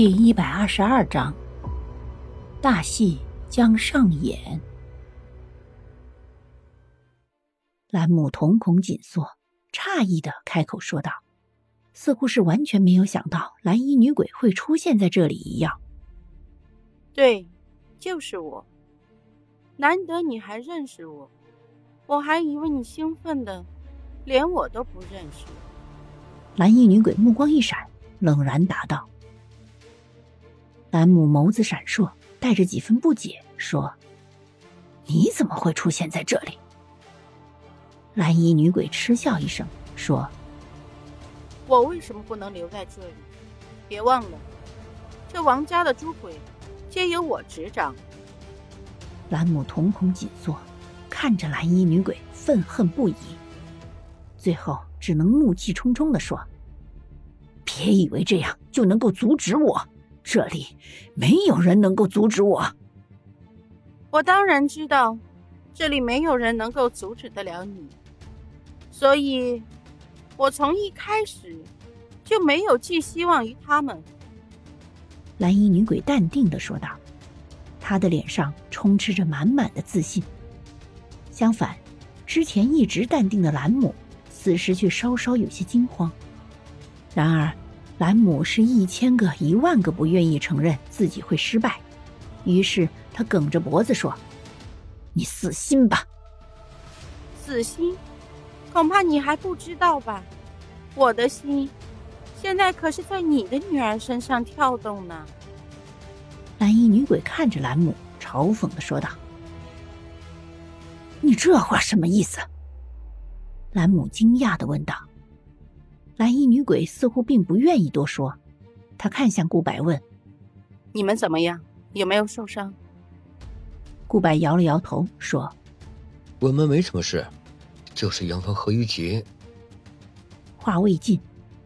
第一百二十二章，大戏将上演。兰姆瞳孔紧缩，诧异的开口说道，似乎是完全没有想到蓝衣女鬼会出现在这里一样。对，就是我。难得你还认识我，我还以为你兴奋的连我都不认识。蓝衣女鬼目光一闪，冷然答道。兰姆眸子闪烁，带着几分不解说：“你怎么会出现在这里？”蓝衣女鬼嗤笑一声说：“我为什么不能留在这里？别忘了，这王家的诸鬼皆由我执掌。”兰姆瞳孔紧缩，看着蓝衣女鬼，愤恨不已，最后只能怒气冲冲的说：“别以为这样就能够阻止我！”这里没有人能够阻止我。我当然知道，这里没有人能够阻止得了你，所以，我从一开始就没有寄希望于他们。蓝衣女鬼淡定的说道，她的脸上充斥着满满的自信。相反，之前一直淡定的兰姆，此时却稍稍有些惊慌。然而。兰姆是一千个一万个不愿意承认自己会失败，于是他梗着脖子说：“你死心吧。”死心？恐怕你还不知道吧？我的心，现在可是在你的女儿身上跳动呢。蓝衣女鬼看着兰姆，嘲讽的说道：“你这话什么意思？”兰姆惊讶的问道。蓝衣女鬼似乎并不愿意多说，她看向顾白问：“你们怎么样？有没有受伤？”顾白摇了摇头说：“我们没什么事，就是阳方合于杰。”话未尽，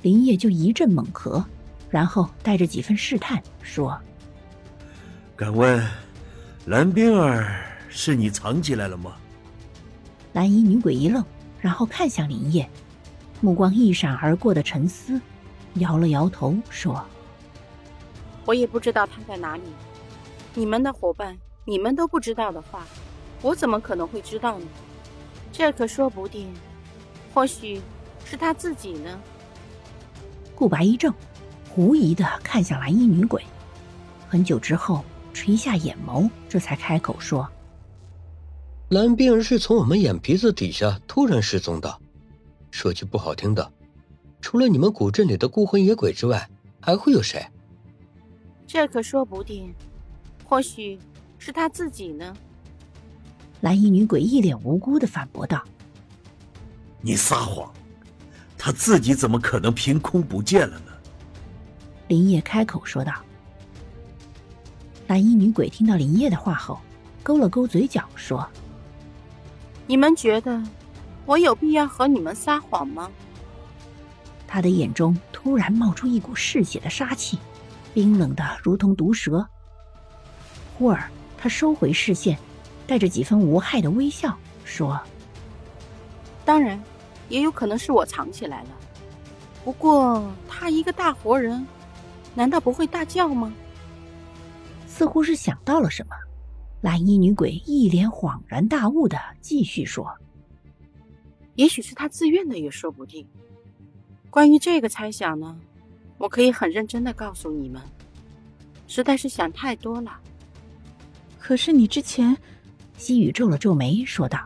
林业就一阵猛咳，然后带着几分试探说：“敢问，蓝冰儿是你藏起来了吗？”蓝衣女鬼一愣，然后看向林叶。目光一闪而过的沉思，摇了摇头说：“我也不知道他在哪里。你们的伙伴，你们都不知道的话，我怎么可能会知道呢？这可说不定，或许是他自己呢。”顾白一怔，狐疑的看向蓝衣女鬼，很久之后垂下眼眸，这才开口说：“蓝冰儿是从我们眼皮子底下突然失踪的。”说句不好听的，除了你们古镇里的孤魂野鬼之外，还会有谁？这可说不定，或许是他自己呢。蓝衣女鬼一脸无辜的反驳道：“你撒谎，他自己怎么可能凭空不见了呢？”林叶开口说道。蓝衣女鬼听到林叶的话后，勾了勾嘴角说：“你们觉得？”我有必要和你们撒谎吗？他的眼中突然冒出一股嗜血的杀气，冰冷的如同毒蛇。忽而，他收回视线，带着几分无害的微笑说：“当然，也有可能是我藏起来了。不过，他一个大活人，难道不会大叫吗？”似乎是想到了什么，蓝衣女鬼一脸恍然大悟的继续说。也许是他自愿的，也说不定。关于这个猜想呢，我可以很认真的告诉你们，实在是想太多了。可是你之前，西雨皱了皱眉，说道。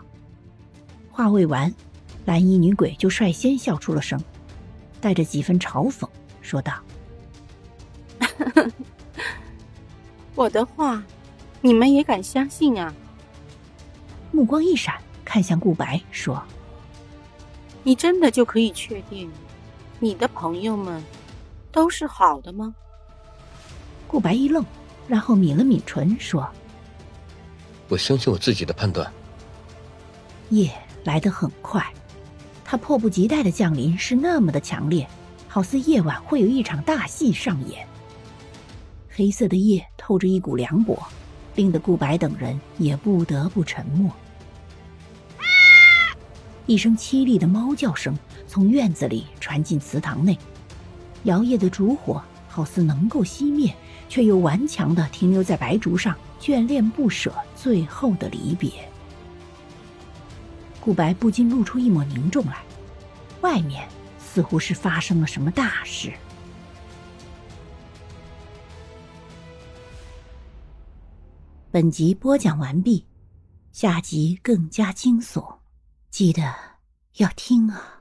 话未完，蓝衣女鬼就率先笑出了声，带着几分嘲讽，说道：“我的话，你们也敢相信啊？”目光一闪，看向顾白，说。你真的就可以确定，你的朋友们都是好的吗？顾白一愣，然后抿了抿唇，说：“我相信我自己的判断。”夜来得很快，它迫不及待的降临是那么的强烈，好似夜晚会有一场大戏上演。黑色的夜透着一股凉薄，令得顾白等人也不得不沉默。一声凄厉的猫叫声从院子里传进祠堂内，摇曳的烛火好似能够熄灭，却又顽强的停留在白烛上，眷恋不舍最后的离别。顾白不禁露出一抹凝重来，外面似乎是发生了什么大事。本集播讲完毕，下集更加惊悚，记得要听啊！